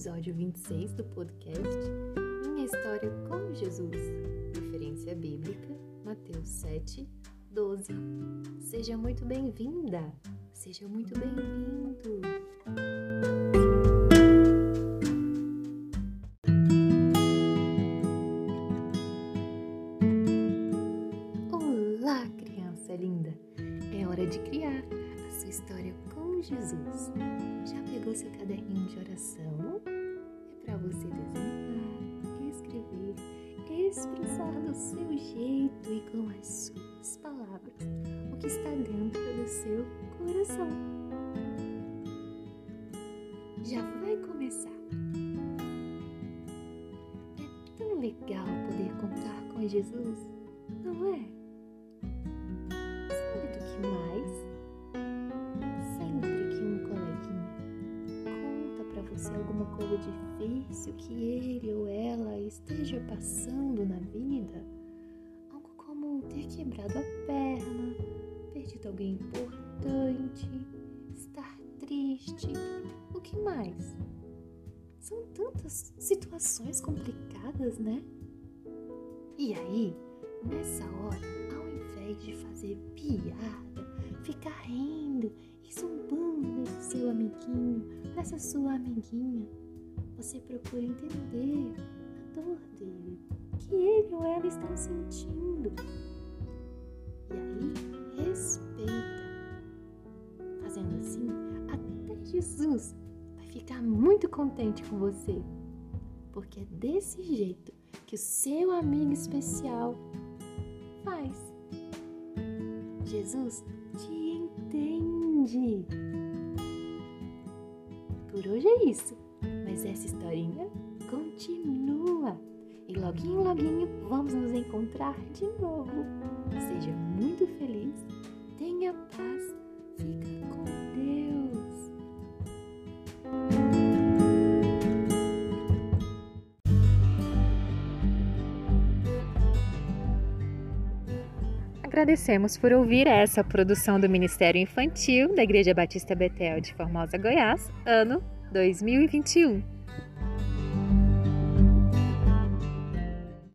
6 do podcast Minha História com Jesus, referência bíblica, Mateus 7, 12. Seja muito bem-vinda, seja muito bem-vindo. Olá, criança linda! É hora de criar a sua história com Jesus. Já pegou seu caderninho de oração? É para você desenhar, escrever, expressar do seu jeito e com as suas palavras o que está dentro do seu coração. Já vai começar. É tão legal poder contar com Jesus, não é? Alguma coisa difícil que ele ou ela esteja passando na vida, algo como ter quebrado a perna, perdido alguém importante, estar triste, o que mais? São tantas situações complicadas, né? E aí, nessa hora, ao invés de fazer piada, ficar rindo e zumbando desse seu amiguinho, dessa sua amiguinha, você procura entender a dor dele, que ele ou ela estão sentindo. E aí, respeita. Fazendo assim, até Jesus vai ficar muito contente com você, porque é desse jeito que o seu amigo especial faz. Jesus te entende. Por hoje é isso, mas essa historinha continua. E loguinho, loguinho, vamos nos encontrar de novo. Seja muito feliz, Agradecemos por ouvir essa produção do Ministério Infantil da Igreja Batista Betel de Formosa, Goiás, ano 2021.